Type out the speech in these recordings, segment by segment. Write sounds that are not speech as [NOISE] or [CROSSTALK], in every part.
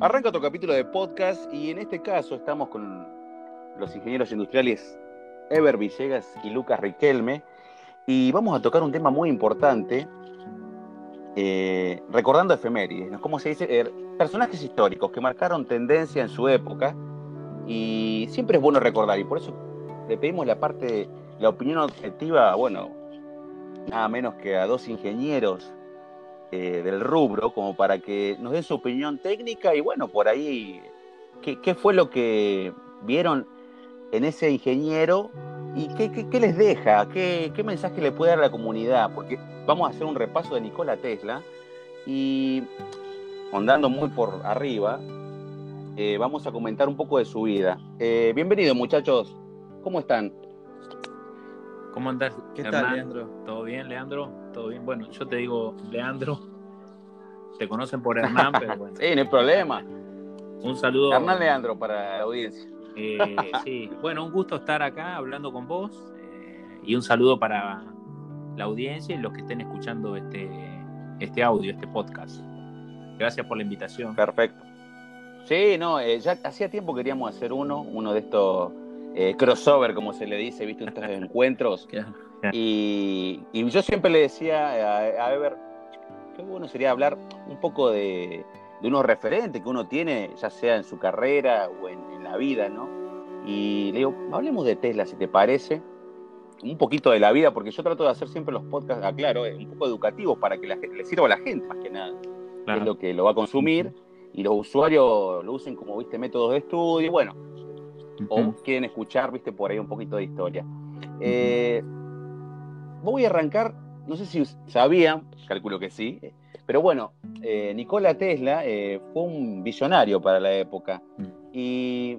Arranca otro capítulo de podcast y en este caso estamos con los ingenieros industriales Ever Villegas y Lucas Riquelme y vamos a tocar un tema muy importante, eh, recordando efemérides, ¿no? ¿Cómo se dice? Eh, personajes históricos que marcaron tendencia en su época y siempre es bueno recordar y por eso le pedimos la parte, la opinión objetiva, bueno, nada menos que a dos ingenieros eh, del rubro, como para que nos den su opinión técnica y bueno, por ahí, ¿qué, fue lo que vieron en ese ingeniero y qué, les deja? ¿Qué, mensaje le puede dar a la comunidad? Porque vamos a hacer un repaso de Nikola Tesla y, andando muy por arriba, eh, vamos a comentar un poco de su vida. Eh, bienvenidos muchachos, ¿cómo están? ¿Cómo andás? ¿Qué tal, Leandro? ¿Todo bien, Leandro? ¿Todo bien? Bueno, yo te digo, Leandro, te conocen por Hernán, pero bueno. [LAUGHS] sí, no hay problema. Un saludo. Hernán Leandro para la audiencia. Eh, sí, bueno, un gusto estar acá hablando con vos eh, y un saludo para la audiencia y los que estén escuchando este, este audio, este podcast. Gracias por la invitación. Perfecto. Sí, no, eh, ya hacía tiempo queríamos hacer uno, uno de estos eh, crossover, como se le dice, ¿viste? Estos encuentros. Y, yo siempre le decía a, Ever, qué bueno sería hablar un poco de, unos referentes que uno tiene, ya sea en su carrera o en, la vida, ¿no? Y le digo, hablemos de Tesla, si te parece, un poquito de la vida, porque yo trato de hacer siempre los podcasts, aclaro, eh, un poco educativos para que la, le sirva a la gente, más que nada, es lo que lo va a consumir, y los usuarios lo usen como, viste, métodos de estudio, bueno, o quieren escuchar, viste, por ahí un poquito de historia. Eh, voy a arrancar, no sé si sabían, calculo que sí, pero bueno, eh, Nikola Tesla eh, fue un visionario para la época mm. y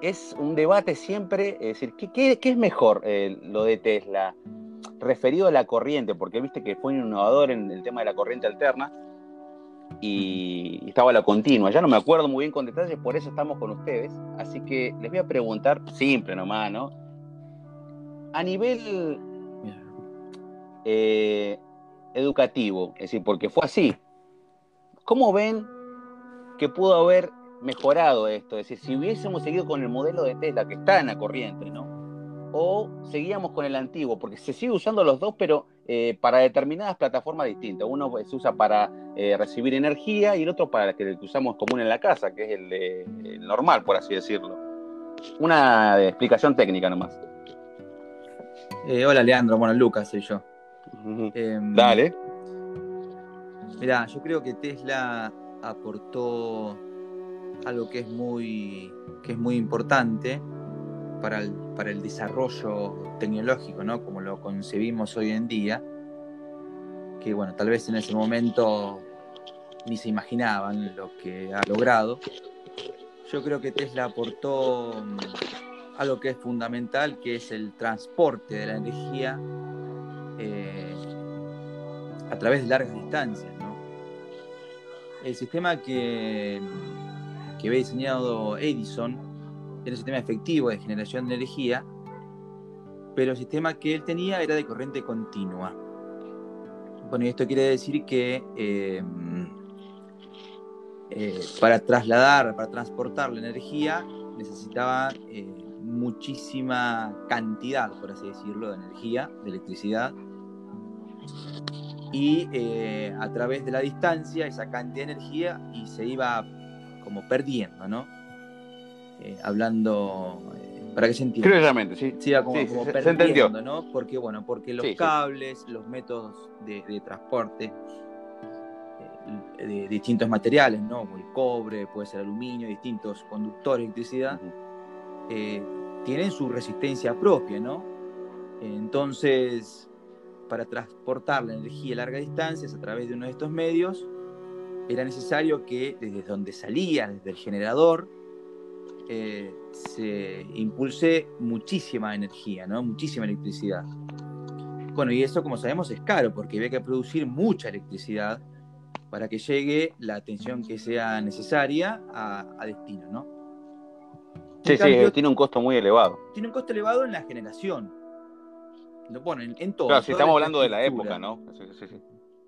es un debate siempre, es decir, ¿qué, es mejor lo de Tesla? Referido a la corriente, porque viste que fue un innovador en el tema de la corriente alterna, y estaba la continua. Ya no me acuerdo muy bien con detalles, por eso estamos con ustedes. Así que les voy a preguntar, simple nomás, ¿no? A nivel eh, educativo, es decir, porque fue así. ¿Cómo ven que pudo haber mejorado esto? Es decir, si hubiésemos seguido con el modelo de Tesla que está en la corriente, ¿no? O seguíamos con el antiguo, porque se sigue usando los dos, pero eh, para determinadas plataformas distintas. Uno se usa para eh, recibir energía y el otro para el que usamos común en la casa, que es el, normal, por así decirlo. Una explicación técnica nomás. Eh, hola Leandro, bueno, Lucas soy yo. Em, Dale. Mirá, yo creo que Tesla aportó algo que es muy, que es muy importante para el, desarrollo tecnológico, ¿no? Como lo concebimos hoy en día, que bueno, tal vez en ese momento ni se imaginaban lo que ha logrado. Yo creo que Tesla aportó mm, algo que es fundamental, que es el transporte de la energía eh, a través de largas distancias. El sistema que, que había diseñado Edison era un sistema efectivo de generación de energía, pero el sistema que él tenía era de corriente continua. Bueno, y esto quiere decir que em, eh, para trasladar, para transportar la energía, necesitaba eh, muchísima cantidad, por así decirlo, de energía, de electricidad. Y eh, a través de la distancia, esa cantidad de energía y se iba como perdiendo, ¿no? Eh, hablando eh, para que se entienda. sí. Sí, como, se, entendió. ¿no? Porque, bueno, porque los cables, los métodos de, transporte eh, de, distintos materiales, ¿no? el cobre, puede ser aluminio, distintos conductores de electricidad, tienen su resistencia propia, ¿no? Entonces, para transportar la energía a largas distancias a través de uno de estos medios, era necesario que desde donde salía, desde el generador, eh, se impulse muchísima energía, ¿no? muchísima electricidad. Bueno, y eso como sabemos es caro porque había que producir mucha electricidad para que llegue la atención que sea necesaria a, destino, ¿no? Sí, sí, tiene un costo muy elevado. Tiene un costo elevado en la generación. Lo ponen en todo. Claro, si estamos hablando de la época, ¿no? Sí, sí,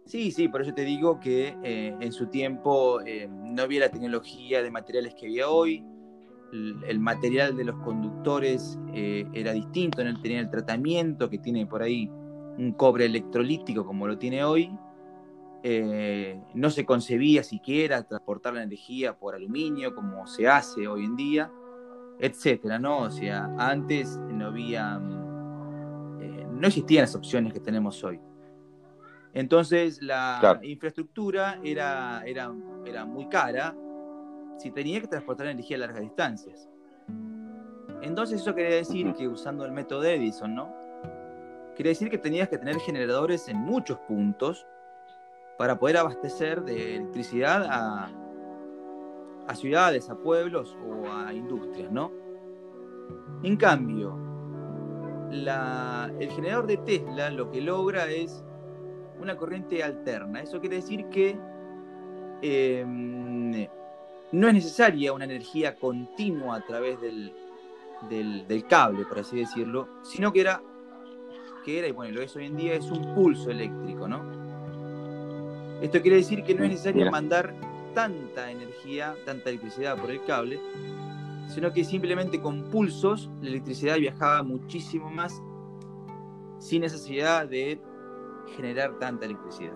Sí, sí, por eso te digo que eh, en su tiempo eh, no había la tecnología de materiales que había hoy, el, material de los conductores eh, era distinto, no tenía el tratamiento que tiene por ahí un cobre electrolítico como lo tiene hoy, no se concebía siquiera transportar la energía por aluminio como se hace hoy en día, etcétera, ¿no? O sea, antes no había, no existían las opciones que tenemos hoy. Entonces la infraestructura era, era, era muy cara si tenía que transportar energía a largas distancias. Entonces eso quería decir que usando el método Edison, ¿no? Quería decir que tenías que tener generadores en muchos puntos para poder abastecer de electricidad a, a ciudades, a pueblos o a industrias, ¿no? En cambio, el generador de Tesla lo que logra es una corriente alterna. Eso quiere decir que em, no es necesaria una energía continua a través del, del, cable, por así decirlo, sino que era, que era, y bueno, lo es hoy en día, es un pulso eléctrico, ¿no? Esto quiere decir que no es necesario mandar tanta energía, tanta electricidad por el cable, sino que simplemente con pulsos la electricidad viajaba muchísimo más sin necesidad de generar tanta electricidad.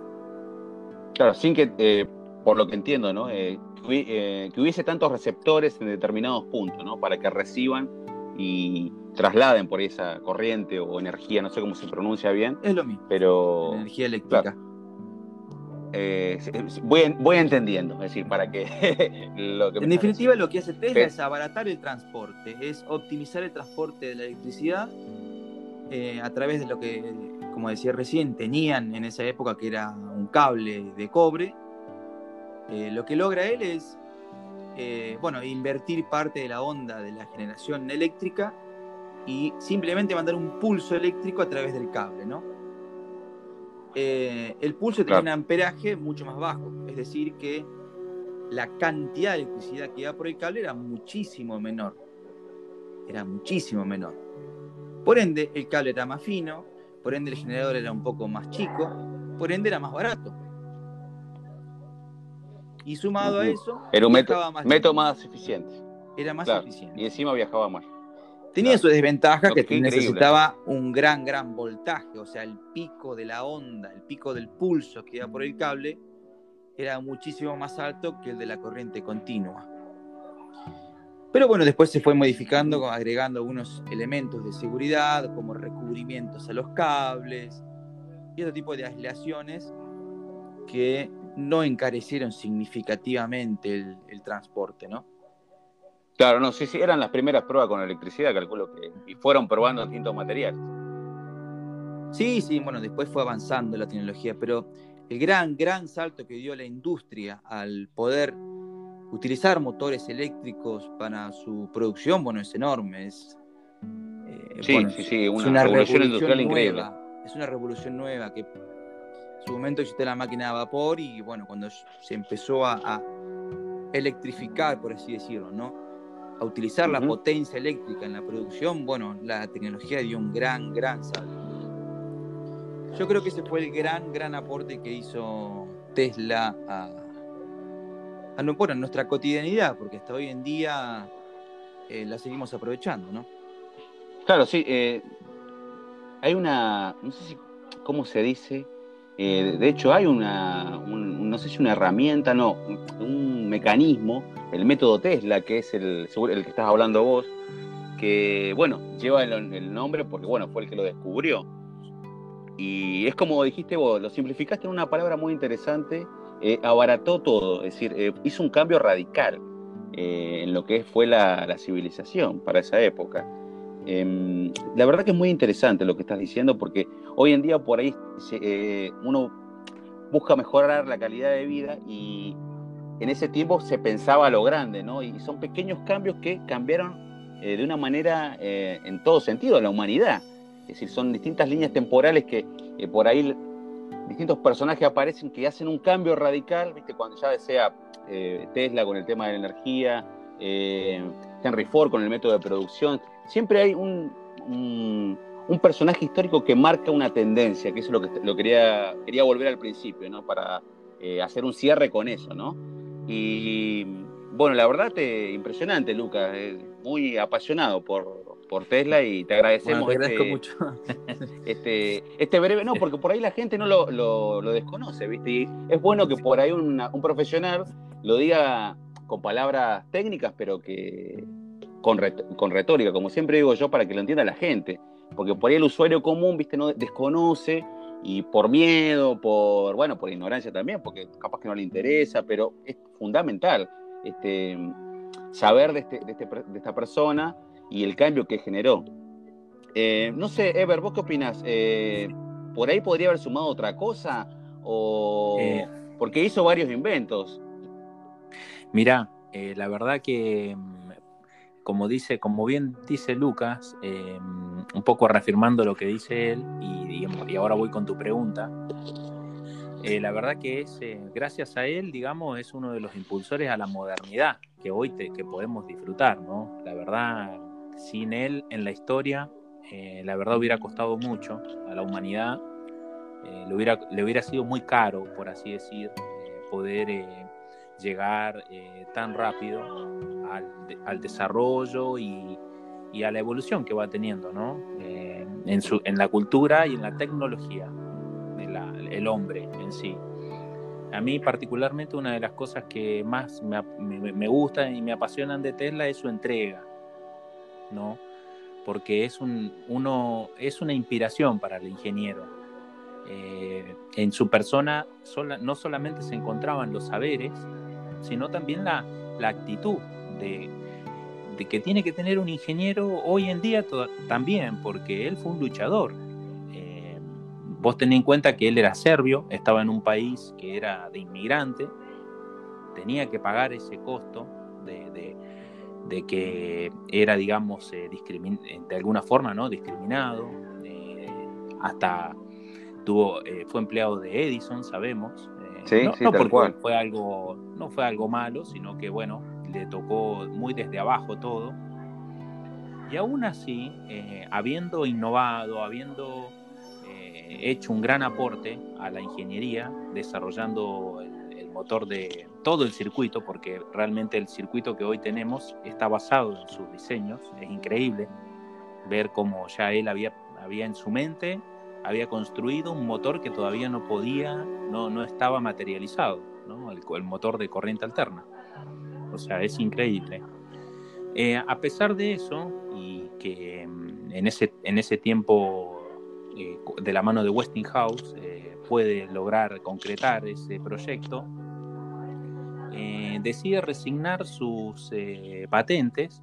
Claro, sin que, eh, por lo que entiendo, ¿no? Eh, eh, que, hubiese tantos receptores en determinados puntos, ¿no? Para que reciban y trasladen por esa corriente o energía, no sé cómo se pronuncia bien. Es lo mismo. Pero. Energía eléctrica. voy, voy, entendiendo, es decir, para que... [LAUGHS] en definitiva, lo que hace Tesla es abaratar el transporte, es optimizar el transporte de la electricidad a través de lo que como decía recién, tenían en esa época que era un cable de cobre, eh, lo que logra él es, eh, bueno, invertir parte de la onda de la generación eléctrica y simplemente mandar un pulso eléctrico a través del cable, ¿no? Eh, el pulso tiene un amperaje mucho más bajo, es decir, que la cantidad de electricidad que iba por el cable era muchísimo menor. Era muchísimo menor. Por ende, el cable era más fino, por ende el generador era un poco más chico, por ende era más barato. Y sumado a eso, era un método más, eficiente. Era más eficiente. Y encima viajaba más. Tenía su desventaja que, necesitaba un gran, gran voltaje, o sea, el pico de la onda, el pico del pulso que iba por el cable, era muchísimo más alto que el de la corriente continua. Pero bueno, después se fue modificando, agregando algunos elementos de seguridad, como recubrimientos a los cables y otro tipo de aislaciones que no encarecieron significativamente el, transporte, ¿no? Claro, no, sí, sí, eran las primeras pruebas con electricidad, calculo que, y fueron probando distintos materiales. Sí, sí, bueno, después fue avanzando la tecnología, pero el gran, gran salto que dio la industria al poder utilizar motores eléctricos para su producción, bueno, es enorme. Es, eh, sí, sí, sí, una, revolución, industrial increíble. Es una revolución nueva que en su momento existía la máquina de vapor y bueno, cuando se empezó a, electrificar, por así decirlo, ¿no? A utilizar la potencia eléctrica en la producción, bueno, la tecnología dio un gran, gran salto. Yo creo que ese fue el gran, gran aporte que hizo Tesla a, a bueno, nuestra cotidianidad, porque hasta hoy en día eh, la seguimos aprovechando, ¿no? Claro, sí. Eh, hay una, no sé si, ¿cómo se dice? Eh, de hecho, hay una, no sé si una herramienta, no, un mecanismo, el método Tesla, que es el, que estás hablando vos, que, bueno, lleva el, nombre porque, bueno, fue el que lo descubrió. Y es como dijiste vos, lo simplificaste en una palabra muy interesante eh, abarató todo, es decir, eh, hizo un cambio radical en lo que fue la, civilización para esa época. Em, la verdad que es muy interesante lo que estás diciendo porque hoy en día por ahí uno busca mejorar la calidad de vida y en ese tiempo se pensaba a lo grande, ¿no? Y son pequeños cambios que cambiaron de una manera en todo sentido la humanidad. Es decir, son distintas líneas temporales que por ahí distintos personajes aparecen que hacen un cambio radical, ¿viste? cuando ya sea eh, Tesla con el tema de la energía, eh, Henry Ford con el método de producción, siempre hay un personaje histórico que marca una tendencia, que eso es lo que lo quería, quería volver al principio, ¿no? Para eh, hacer un cierre con eso, ¿no? Y bueno, la verdad, te, impresionante, Lucas, muy apasionado por, por Tesla y te agradecemos. te agradezco este, mucho. [LAUGHS] este, este breve, no, porque por ahí la gente no lo, lo, desconoce, ¿viste? Y es bueno que por ahí un profesional lo diga con palabras técnicas, pero que con, con retórica, como siempre digo yo, para que lo entienda la gente. Porque por ahí el usuario común, ¿viste? No desconoce y por miedo, por, bueno, por ignorancia también, porque capaz que no le interesa, pero es fundamental este, saber de, este, de, este, de esta persona y el cambio que generó. Eh, no sé, Ever, ¿vos qué opinas? Eh, ¿Por ahí podría haber sumado otra cosa? O... Eh. porque hizo varios inventos. Mira, la verdad que, mm, como dice, como bien dice Lucas, un poco reafirmando lo que dice él, y, y ahora voy con tu pregunta. la verdad que es, gracias a él, digamos, es uno de los impulsores a la modernidad que hoy te, que podemos disfrutar, ¿no? La verdad, sin él en la historia, eh, la verdad hubiera costado mucho a la humanidad, eh, le, hubiera, le hubiera sido muy caro, por así decir, eh, poder llegar tan rápido al, desarrollo y, a la evolución que va teniendo ¿no? en, su, en la cultura y en la tecnología, el hombre en sí. A mí particularmente una de las cosas que más me, me, me gustan y me apasionan de Tesla es su entrega ¿no? Porque es, un, uno, es una inspiración para el ingeniero. Eh, en su persona no solamente se encontraban los saberes, sino también la, actitud de, que tiene que tener un ingeniero hoy en día también, porque él fue un luchador. Eh, vos tenés en cuenta que él era serbio, estaba en un país que era de inmigrante, tenía que pagar ese costo de, de que era, digamos, eh, de alguna forma, ¿no? Discriminado, eh, hasta tuvo, eh, fue empleado de Edison, sabemos. sí, no, sí, no porque fue algo, no fue algo malo, sino que, bueno, le tocó muy desde abajo todo. Y aún así, habiendo innovado, habiendo hecho un gran aporte a la ingeniería, desarrollando motor de todo el circuito, porque realmente el circuito que hoy tenemos está basado en sus diseños. Es increíble ver cómo ya él había, había en su mente, había construido un motor que todavía no podía, no, no estaba materializado, ¿no? el, el, motor de corriente alterna. O sea, es increíble. Eh, a pesar de eso, y que mm, en ese, en ese tiempo eh, de la mano de Westinghouse eh, puede lograr concretar ese proyecto, decide resignar sus patentes,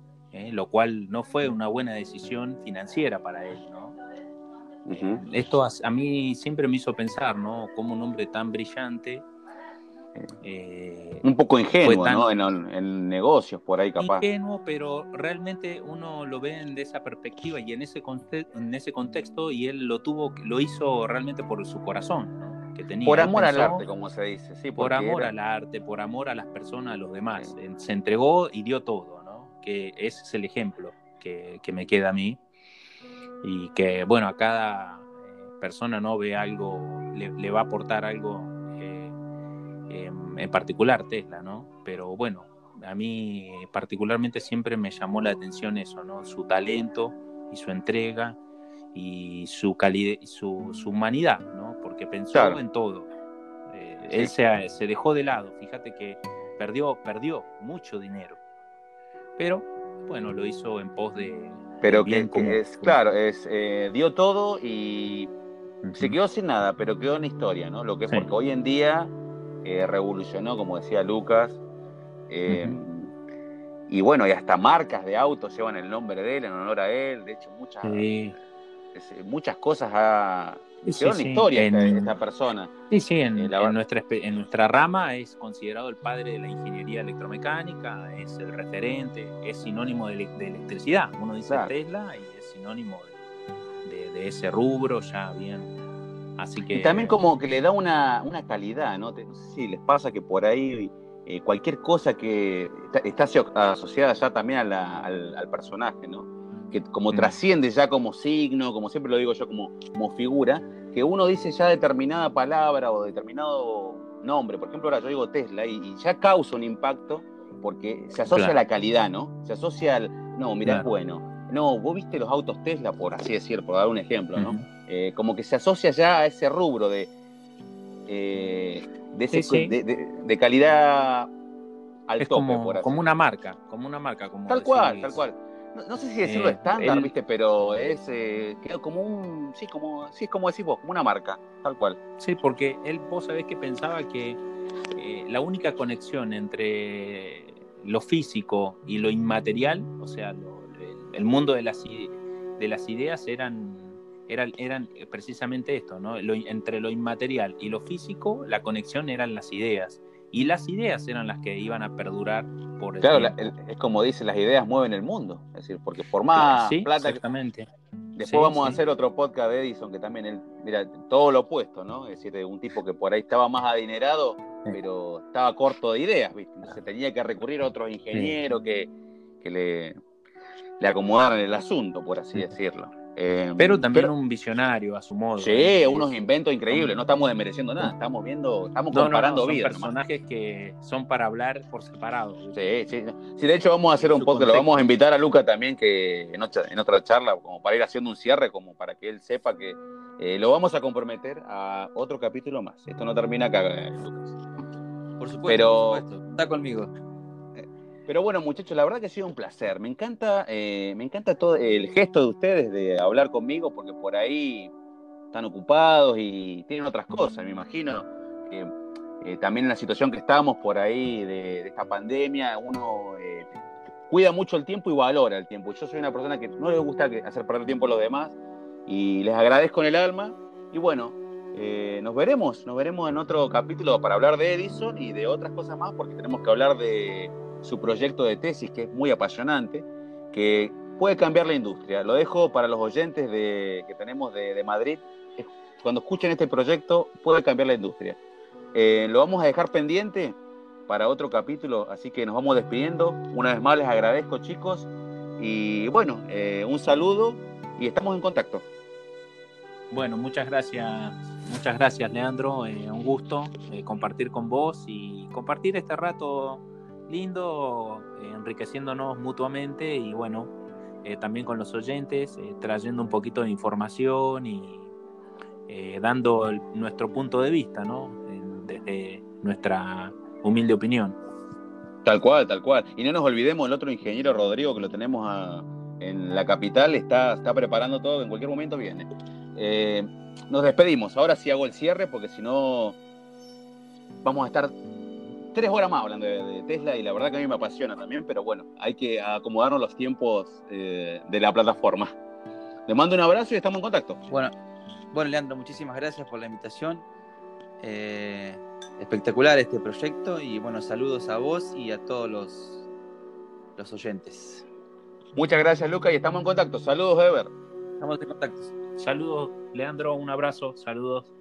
lo cual no fue una buena decisión financiera para él. Esto a, mí siempre me hizo pensar, ¿no? Como un hombre tan brillante. Un poco ingenuo, ¿no? En, negocios, por ahí capaz. Ingenuo, pero realmente uno lo ve de esa perspectiva y en ese, en ese contexto, y él lo tuvo, lo hizo realmente por su corazón, ¿no? Por amor al arte, como se dice. Sí, por amor al arte, por amor a las personas, a los demás. Se entregó y dio todo, ¿no? Que ese es el ejemplo que, me queda a mí. Y que, bueno, a cada eh, persona no ve algo, le, va a aportar algo eh, en particular Tesla, ¿no? Pero bueno, a mí particularmente siempre me llamó la atención eso, ¿no? Su talento y su entrega y su calidez, su, su humanidad, ¿no? Porque pensó en todo. Eh, él se, se, dejó de lado, fíjate que perdió, perdió mucho dinero. Pero, bueno, lo hizo en pos de... Pero que, es, claro, es, eh, dio todo y se quedó sin nada, pero quedó en historia, ¿no? Lo que es porque hoy en día eh, revolucionó, como decía Lucas, y bueno, y hasta marcas de autos llevan el nombre de él, en honor a él, de hecho muchas muchas cosas ha sí, historia esta, persona. Sí, sí, en, eh, nuestra, en nuestra rama es considerado el padre de la ingeniería electromecánica, es el referente, es sinónimo de, electricidad. Uno dice Tesla y es sinónimo de, ese rubro, ya bien. Así que, y también como que le da una, calidad, ¿no? no sé si les pasa que por ahí eh, cualquier cosa que está, asociada ya también al, al personaje, ¿no? que como mm. trasciende ya como signo, como siempre lo digo yo, como, como figura, que uno dice ya determinada palabra o determinado nombre. Por ejemplo, ahora yo digo Tesla y, ya causa un impacto porque se asocia a la calidad, ¿no? Se asocia al, no, mira, es bueno. No, vos viste los autos Tesla, por así decir, por dar un ejemplo, ¿no? Eh, como que se asocia ya a ese rubro de, eh, de, calidad al es como, como una marca, como una marca. Como tal cual, tal cual. No, sé si decirlo eh, estándar, viste, pero es como un, sí, como, sí, es como decís vos, como una marca, tal cual. Sí, porque él, vos sabés que pensaba que la única conexión entre lo físico y lo inmaterial, o sea, el mundo de las, de las ideas eran, eran, eran precisamente esto, ¿no? entre lo inmaterial y lo físico, la conexión eran las ideas. Y las ideas eran las que iban a perdurar por el Claro, es como dice, las ideas mueven el mundo. Es decir, porque por más plata exactamente. Después vamos a hacer otro podcast de Edison, que también él, mira, todo lo opuesto, ¿no? Es decir, un tipo que por ahí estaba más adinerado, pero estaba corto de ideas, ¿viste? Entonces tenía que recurrir a otros ingenieros que, que le, le acomodaran el asunto, por así decirlo. Eh, pero también un visionario a su modo. Sí, unos inventos increíbles, no estamos desmereciendo nada, estamos viendo, estamos comparando no, son personajes que son para hablar por separado. Sí, sí, sí. de hecho vamos a hacer un podcast, lo vamos a invitar a Luca también que en otra, charla, como para ir haciendo un cierre, como para que él sepa que eh, lo vamos a comprometer a otro capítulo más. Esto no termina acá, eh, Lucas. Por supuesto, Pero, por supuesto. está conmigo. Pero bueno, muchachos, la verdad que ha sido un placer. Me encanta, eh, me encanta todo el gesto de ustedes de hablar conmigo, porque por ahí están ocupados y tienen otras cosas, me imagino. Eh, también en la situación que estamos por ahí de, esta pandemia, uno eh, cuida mucho el tiempo y valora el tiempo. Yo soy una persona que no le gusta hacer perder tiempo a los demás y les agradezco en el alma. Y bueno, nos veremos, nos veremos en otro capítulo para hablar de Edison y de otras cosas más, porque tenemos que hablar de su proyecto de tesis, que es muy apasionante, que puede cambiar la industria. Lo dejo para los oyentes de, que tenemos de, Madrid. Cuando escuchen este proyecto, puede cambiar la industria. Eh, lo vamos a dejar pendiente para otro capítulo, así que nos vamos despidiendo. Una vez más les agradezco, chicos. Y bueno, eh, un saludo y estamos en contacto. Bueno, muchas gracias, muchas gracias, Leandro. Eh, un gusto compartir con vos y compartir este rato lindo, eh, enriqueciéndonos mutuamente y bueno, eh, también con los oyentes, eh, trayendo un poquito de información y dando nuestro punto de vista, ¿no? desde nuestra humilde opinión. Tal cual, tal cual. Y no nos olvidemos el otro ingeniero Rodrigo que lo tenemos en la capital, está, está preparando todo, en cualquier momento viene. nos despedimos. Ahora sí hago el cierre porque si no vamos a estar tres horas más hablando de, Tesla y la verdad que a mí me apasiona también, pero bueno, hay que acomodarnos los tiempos eh, de la plataforma. Le mando un abrazo y estamos en contacto. Bueno, bueno Leandro, muchísimas gracias por la invitación. Eh, espectacular este proyecto y bueno, saludos a vos y a todos los, los oyentes. Muchas gracias, Luca, y estamos en contacto. Saludos, Ever. Estamos en contacto. Saludos, Leandro, un abrazo, saludos.